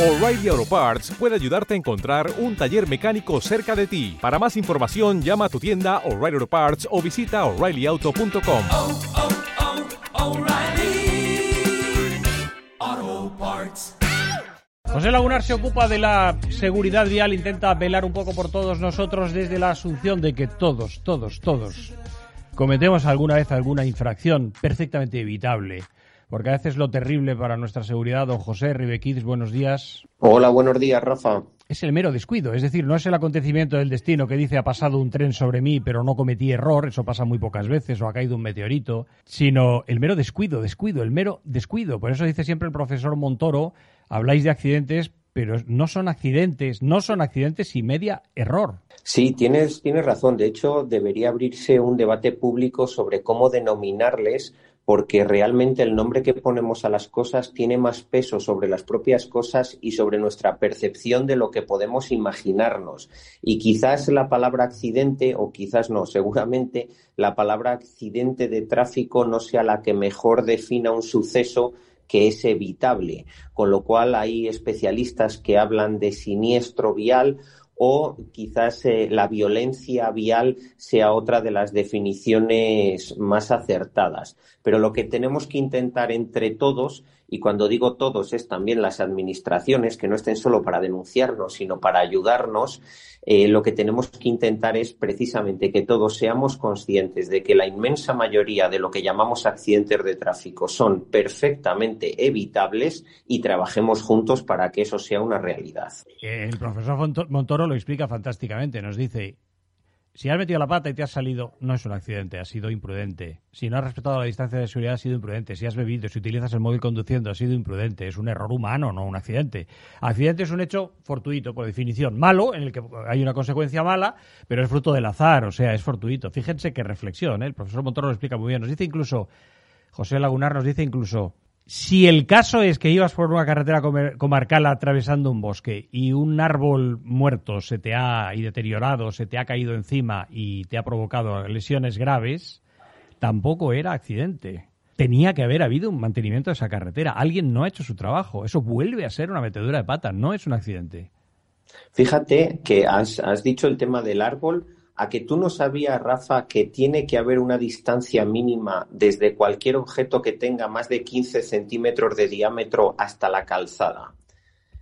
O'Reilly Auto Parts puede ayudarte a encontrar un taller mecánico cerca de ti. Para más información, llama a tu tienda O'Reilly Auto Parts o visita oreillyauto.com. oh, oh, Parts. José Lagunar se ocupa de la seguridad vial, intenta velar un poco por todos nosotros desde la asunción de que todos, todos, todos cometemos alguna vez alguna infracción perfectamente evitable. Porque a veces lo terrible para nuestra seguridad, don José Ribequiz, buenos días, Hola, buenos días, Rafa. es el mero descuido. Es decir, no es el acontecimiento del destino que dice ha pasado un tren sobre mí, pero no cometí error, eso pasa muy pocas veces, o ha caído un meteorito, sino el mero descuido, descuido, el mero descuido. Por eso dice siempre el profesor Montoro, habláis de accidentes, pero no son accidentes, no son accidentes y media error. Sí, tienes, tienes razón. De hecho, debería abrirse un debate público sobre cómo denominarles, porque realmente el nombre que ponemos a las cosas tiene más peso sobre las propias cosas y sobre nuestra percepción de lo que podemos imaginarnos. Y quizás la palabra accidente, o quizás no, seguramente la palabra accidente de tráfico no sea la que mejor defina un suceso que es evitable, con lo cual hay especialistas que hablan de siniestro vial o quizás eh, la violencia vial sea otra de las definiciones más acertadas. Pero lo que tenemos que intentar entre todos, y cuando digo todos es también las administraciones, que no estén solo para denunciarnos, sino para ayudarnos, eh, lo que tenemos que intentar es precisamente que todos seamos conscientes de que la inmensa mayoría de lo que llamamos accidentes de tráfico son perfectamente evitables y trabajemos juntos para que eso sea una realidad. El profesor Montoro lo explica fantásticamente. Nos dice, si has metido la pata y te has salido, no es un accidente, has sido imprudente. Si no has respetado la distancia de seguridad, has sido imprudente. Si has bebido, si utilizas el móvil conduciendo, has sido imprudente. Es un error humano, no un accidente. Accidente es un hecho fortuito, por definición. Malo, en el que hay una consecuencia mala, pero es fruto del azar, o sea, es fortuito. Fíjense qué reflexión, ¿eh? el profesor Montoro lo explica muy bien. Nos dice incluso, José Lagunar nos dice incluso, si el caso es que ibas por una carretera comarcal atravesando un bosque y un árbol muerto se te ha y deteriorado, se te ha caído encima y te ha provocado lesiones graves, tampoco era accidente. Tenía que haber habido un mantenimiento de esa carretera. Alguien no ha hecho su trabajo. Eso vuelve a ser una metedura de pata, no es un accidente. Fíjate que has, has dicho el tema del árbol, a que tú no sabías, Rafa, que tiene que haber una distancia mínima desde cualquier objeto que tenga más de 15 centímetros de diámetro hasta la calzada.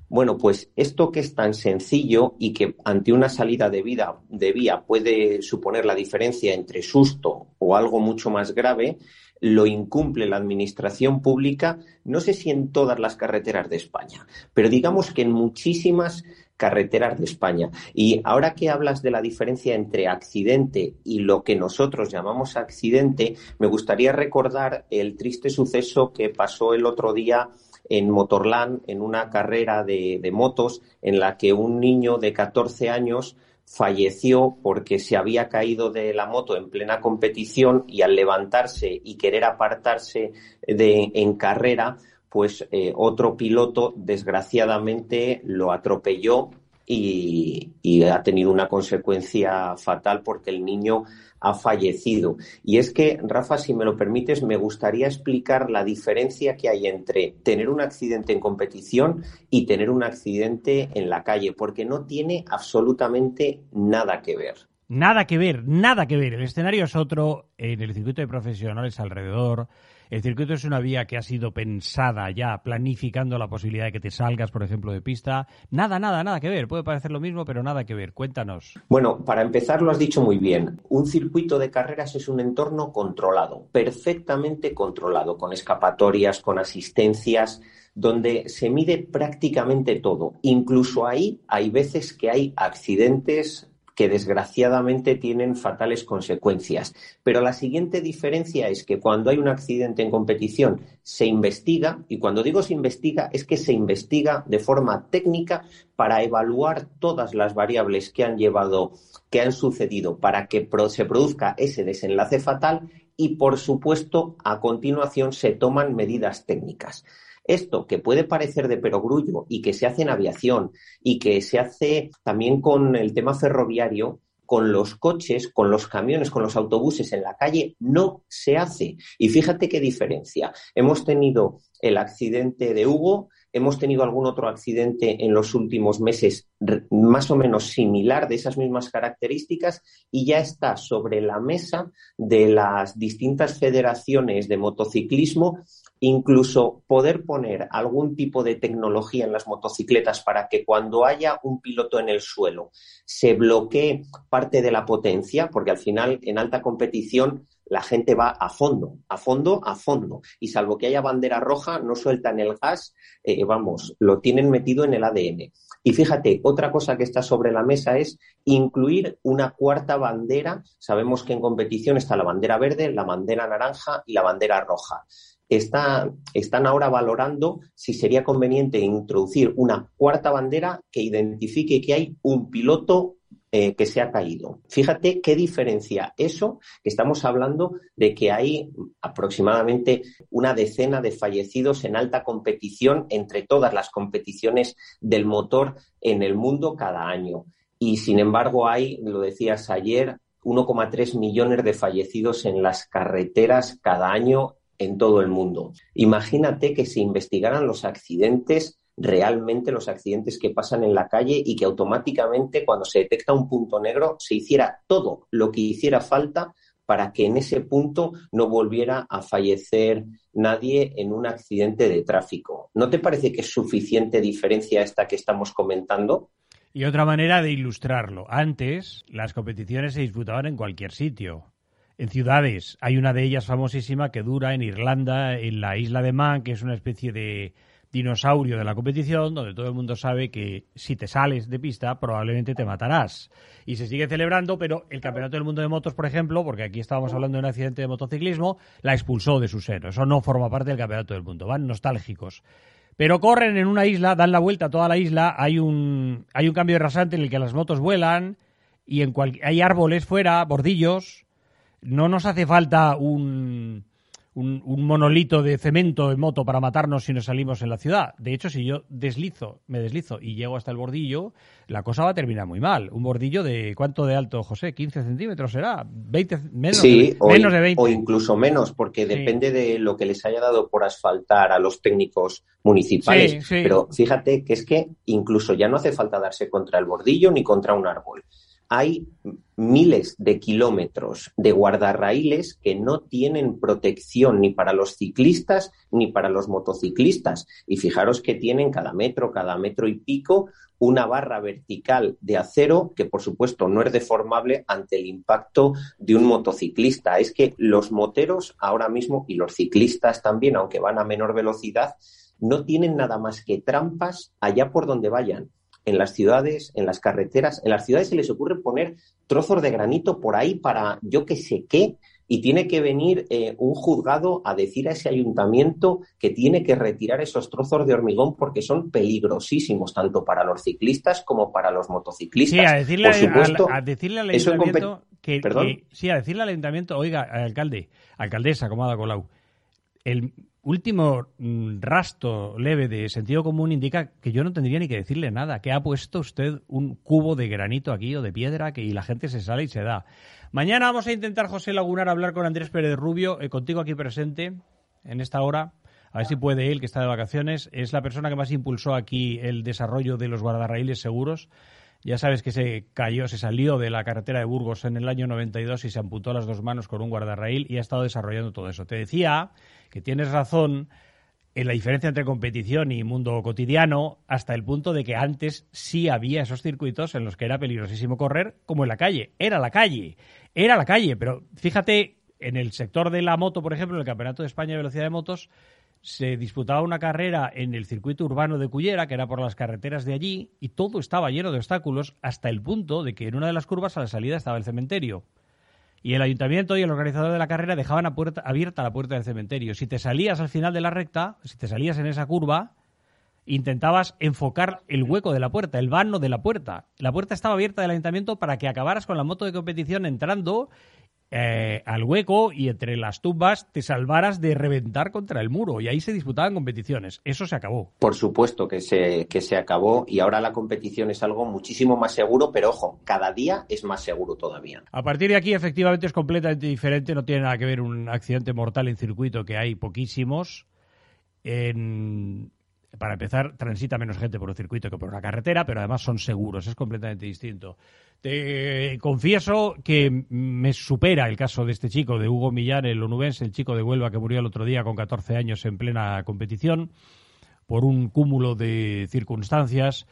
Bueno, pues esto que es tan sencillo y que ante una salida de, vida, de vía puede suponer la diferencia entre susto o algo mucho más grave, lo incumple la administración pública, no sé si en todas las carreteras de España, pero digamos que en muchísimas carreteras de España. Y ahora que hablas de la diferencia entre accidente y lo que nosotros llamamos accidente, me gustaría recordar el triste suceso que pasó el otro día en Motorland, en una carrera de, de motos, en la que un niño de 14 años falleció porque se había caído de la moto en plena competición y al levantarse y querer apartarse de, en carrera, pues eh, otro piloto desgraciadamente lo atropelló y, y, ha tenido una consecuencia fatal porque el niño ha fallecido. Y es que, Rafa, si me lo permites, me gustaría explicar la diferencia que hay entre tener un accidente en competición y tener un accidente en la calle, porque no tiene absolutamente nada que ver. Nada que ver, nada que ver. El escenario es otro, en el circuito de profesionales alrededor. El circuito es una vía que ha sido pensada ya, planificando la posibilidad de que te salgas, por ejemplo, de pista. Nada, nada, nada que ver. Puede parecer lo mismo, pero nada que ver. Cuéntanos. Bueno, para empezar lo has dicho muy bien. Un circuito de carreras es un entorno controlado, perfectamente controlado, con escapatorias, con asistencias, donde se mide prácticamente todo. Incluso ahí hay veces que hay accidentes que desgraciadamente tienen fatales consecuencias. Pero la siguiente diferencia es que cuando hay un accidente en competición se investiga, y cuando digo se investiga es que se investiga de forma técnica para evaluar todas las variables que han llevado, que han sucedido para que se produzca ese desenlace fatal y, por supuesto, a continuación se toman medidas técnicas. Esto que puede parecer de perogrullo y que se hace en aviación y que se hace también con el tema ferroviario, con los coches, con los camiones, con los autobuses en la calle, no se hace. Y fíjate qué diferencia. Hemos tenido el accidente de Hugo, hemos tenido algún otro accidente en los últimos meses más o menos similar de esas mismas características y ya está sobre la mesa de las distintas federaciones de motociclismo incluso poder poner algún tipo de tecnología en las motocicletas para que cuando haya un piloto en el suelo se bloquee parte de la potencia, porque al final en alta competición la gente va a fondo, a fondo, a fondo. Y salvo que haya bandera roja, no sueltan el gas, eh, vamos, lo tienen metido en el ADN. Y fíjate, otra cosa que está sobre la mesa es incluir una cuarta bandera. Sabemos que en competición está la bandera verde, la bandera naranja y la bandera roja. Están ahora valorando si sería conveniente introducir una cuarta bandera que identifique que hay un piloto eh, que se ha caído. Fíjate qué diferencia eso, que estamos hablando de que hay aproximadamente una decena de fallecidos en alta competición entre todas las competiciones del motor en el mundo cada año. Y sin embargo hay, lo decías ayer, 1,3 millones de fallecidos en las carreteras cada año en todo el mundo. Imagínate que se investigaran los accidentes realmente los accidentes que pasan en la calle y que automáticamente cuando se detecta un punto negro se hiciera todo lo que hiciera falta para que en ese punto no volviera a fallecer nadie en un accidente de tráfico. ¿No te parece que es suficiente diferencia esta que estamos comentando? Y otra manera de ilustrarlo. Antes las competiciones se disputaban en cualquier sitio. En ciudades. Hay una de ellas famosísima que dura en Irlanda, en la isla de Man, que es una especie de, dinosaurio de la competición, donde todo el mundo sabe que si te sales de pista probablemente te matarás. Y se sigue celebrando, pero el Campeonato del Mundo de Motos, por ejemplo, porque aquí estábamos hablando de un accidente de motociclismo, la expulsó de su seno. Eso no forma parte del Campeonato del Mundo, van nostálgicos. Pero corren en una isla, dan la vuelta a toda la isla, hay un, hay un cambio de rasante en el que las motos vuelan y en hay árboles fuera, bordillos. No nos hace falta un, un, monolito de cemento en moto para matarnos si nos salimos en la ciudad. De hecho, si yo deslizo, me deslizo y llego hasta el bordillo, la cosa va a terminar muy mal. Un bordillo de cuánto de alto, José, 15 centímetros será, 20, menos, sí, o menos de 20. O incluso menos, porque depende de lo que les haya dado por asfaltar a los técnicos municipales. Pero fíjate que es que incluso ya no hace falta darse contra el bordillo ni contra un árbol hay miles de kilómetros de guardarraíles que no tienen protección ni para los ciclistas ni para los motociclistas. Y fijaros que tienen cada metro, cada metro y pico, una barra vertical de acero que, por supuesto, no es deformable ante el impacto de un motociclista. Es que los moteros ahora mismo y los ciclistas también, aunque van a menor velocidad, no tienen nada más que trampas allá por donde vayan en las ciudades, en las carreteras. En las ciudades se les ocurre poner trozos de granito por ahí para yo que sé qué, y tiene que venir eh, un juzgado a decir a ese ayuntamiento que tiene que retirar esos trozos de hormigón porque son peligrosísimos tanto para los ciclistas como para los motociclistas. Sí, a decirle, al, decirle al ayuntamiento que, sí, a decirle al ayuntamiento, oiga, alcalde, alcaldesa, como Colau, el último mm, rastro leve de sentido común indica que yo no tendría ni que decirle nada, que ha puesto usted un cubo de granito aquí o de piedra que, y la gente se sale y se da. Mañana vamos a intentar, José Lagunar, hablar con Andrés Pérez Rubio, eh, contigo aquí presente en esta hora. A ver si puede él, que está de vacaciones. Es la persona que más impulsó aquí el desarrollo de los guardarraíles seguros. Ya sabes que se cayó, se salió de la carretera de Burgos en el año 92 y se amputó las dos manos con un guardarraíl y ha estado desarrollando todo eso. Te decía que tienes razón en la diferencia entre competición y mundo cotidiano hasta el punto de que antes sí había esos circuitos en los que era peligrosísimo correr como en la calle. Era la calle, era la calle, pero fíjate, en el sector de la moto, por ejemplo, en el Campeonato de España de Velocidad de Motos, se disputaba una carrera en el circuito urbano de Cullera, que era por las carreteras de allí, y todo estaba lleno de obstáculos hasta el punto de que en una de las curvas a la salida estaba el cementerio. Y el ayuntamiento y el organizador de la carrera dejaban abierta la puerta del cementerio. Si te salías al final de la recta, si te salías en esa curva, intentabas enfocar el hueco de la puerta, el vano de la puerta. La puerta estaba abierta del ayuntamiento para que acabaras con la moto de competición entrando eh, al hueco y entre las tumbas te salvaras de reventar contra el muro. Y ahí se disputaban competiciones. Eso se acabó. Por supuesto que se, que se acabó y ahora la competición es algo muchísimo más seguro, pero ojo, cada día es más seguro todavía. A partir de aquí, efectivamente, es completamente diferente. No tiene nada que ver un accidente mortal en circuito, que hay poquísimos. En, para empezar, transita menos gente por un circuito que por una carretera, pero además son seguros, es completamente distinto. Te confieso que me supera el caso de este chico, de Hugo Millán, el onubense, el chico de Huelva que murió el otro día con 14 años en plena competición, por un cúmulo de circunstancias.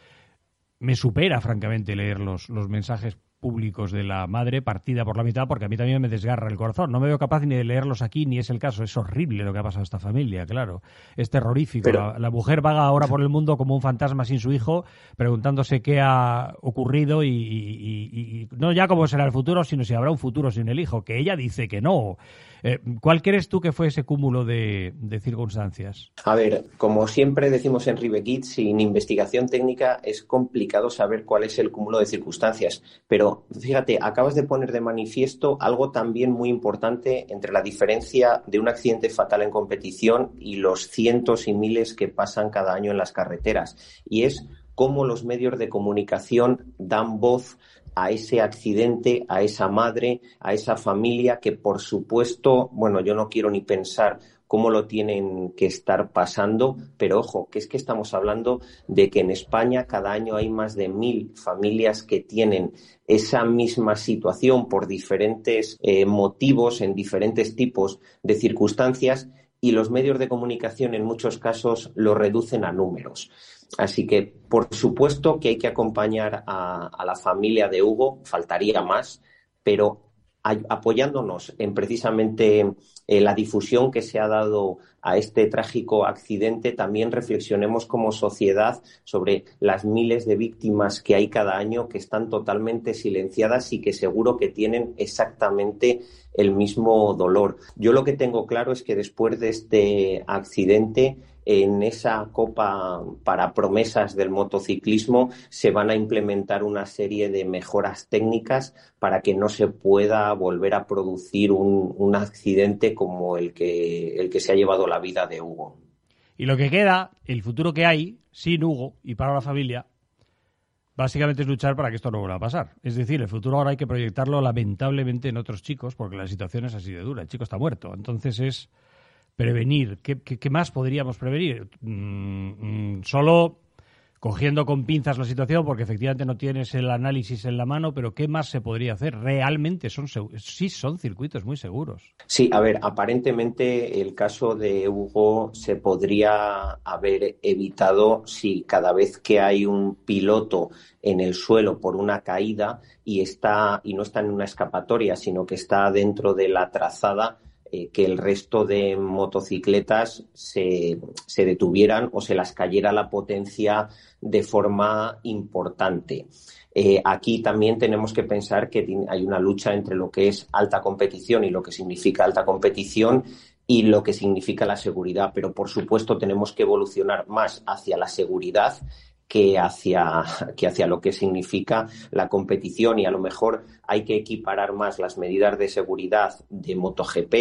Me supera, francamente, leer los, los mensajes públicos de la madre partida por la mitad porque a mí también me desgarra el corazón. No me veo capaz ni de leerlos aquí ni es el caso. Es horrible lo que ha pasado a esta familia, claro. Es terrorífico. la, mujer vaga ahora por el mundo como un fantasma sin su hijo, preguntándose qué ha ocurrido y, no ya cómo será el futuro, sino si habrá un futuro sin el hijo, que ella dice que no. Eh, ¿Cuál crees tú que fue ese cúmulo de, circunstancias? A ver, como siempre decimos en Ribekit, sin investigación técnica es complicado saber cuál es el cúmulo de circunstancias. Pero fíjate, acabas de poner de manifiesto algo también muy importante entre la diferencia de un accidente fatal en competición y los cientos y miles que pasan cada año en las carreteras. Y es cómo los medios de comunicación dan voz a ese accidente, a esa madre, a esa familia que, por supuesto, bueno, yo no quiero ni pensar cómo lo tienen que estar pasando, pero ojo, que es que estamos hablando de que en España cada año hay más de mil familias que tienen esa misma situación por diferentes eh, motivos, en diferentes tipos de circunstancias, y los medios de comunicación en muchos casos lo reducen a números. Así que, por supuesto que hay que acompañar a, la familia de Hugo, faltaría más, pero apoyándonos en precisamente eh, la difusión que se ha dado a este trágico accidente, también reflexionemos como sociedad sobre las miles de víctimas que hay cada año que están totalmente silenciadas y que seguro que tienen exactamente el mismo dolor. Yo lo que tengo claro es que después de este accidente en esa copa para promesas del motociclismo se van a implementar una serie de mejoras técnicas para que no se pueda volver a producir un, accidente como el que, el que se ha llevado la vida de Hugo. Y lo que queda, el futuro que hay, sin Hugo y para la familia, básicamente es luchar para que esto no vuelva a pasar. Es decir, el futuro ahora hay que proyectarlo lamentablemente en otros chicos, porque la situación es así de dura. El chico está muerto. Entonces es prevenir. ¿Qué, qué, más podríamos prevenir? Mm, mm, solo cogiendo con pinzas la situación, porque efectivamente no tienes el análisis en la mano, pero ¿qué más se podría hacer? Realmente son sí son circuitos muy seguros. Sí, a ver, aparentemente el caso de Hugo se podría haber evitado si cada vez que hay un piloto en el suelo por una caída y está y no está en una escapatoria, sino que está dentro de la trazada, eh, que el resto de motocicletas se, se, detuvieran o se las cayera la potencia de forma importante. Eh, aquí también tenemos que pensar que hay una lucha entre lo que es alta competición y lo que significa alta competición y lo que significa la seguridad, pero por supuesto tenemos que evolucionar más hacia la seguridad que hacia, que hacia lo que significa la competición y a lo mejor hay que equiparar más las medidas de seguridad de MotoGP,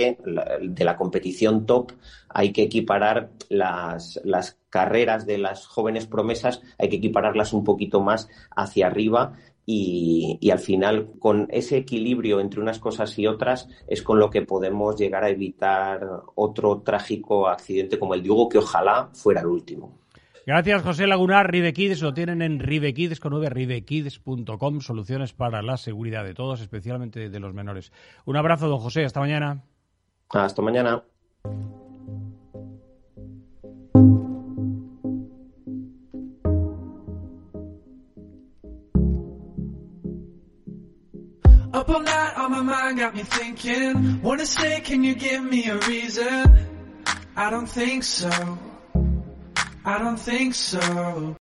de la competición top, hay que equiparar las, las carreras de las jóvenes promesas, hay que equipararlas un poquito más hacia arriba y, y, al final con ese equilibrio entre unas cosas y otras es con lo que podemos llegar a evitar otro trágico accidente como el de Hugo, que ojalá fuera el último. Gracias, José Lagunar. Ribekids lo tienen en ribekids con ribekids.com. Soluciones para la seguridad de todos, especialmente de los menores. Un abrazo, don José. Hasta mañana. Hasta mañana. Up all night on my mind got me thinking. Wanna stay, can you give me a reason? I don't think so. I don't think so.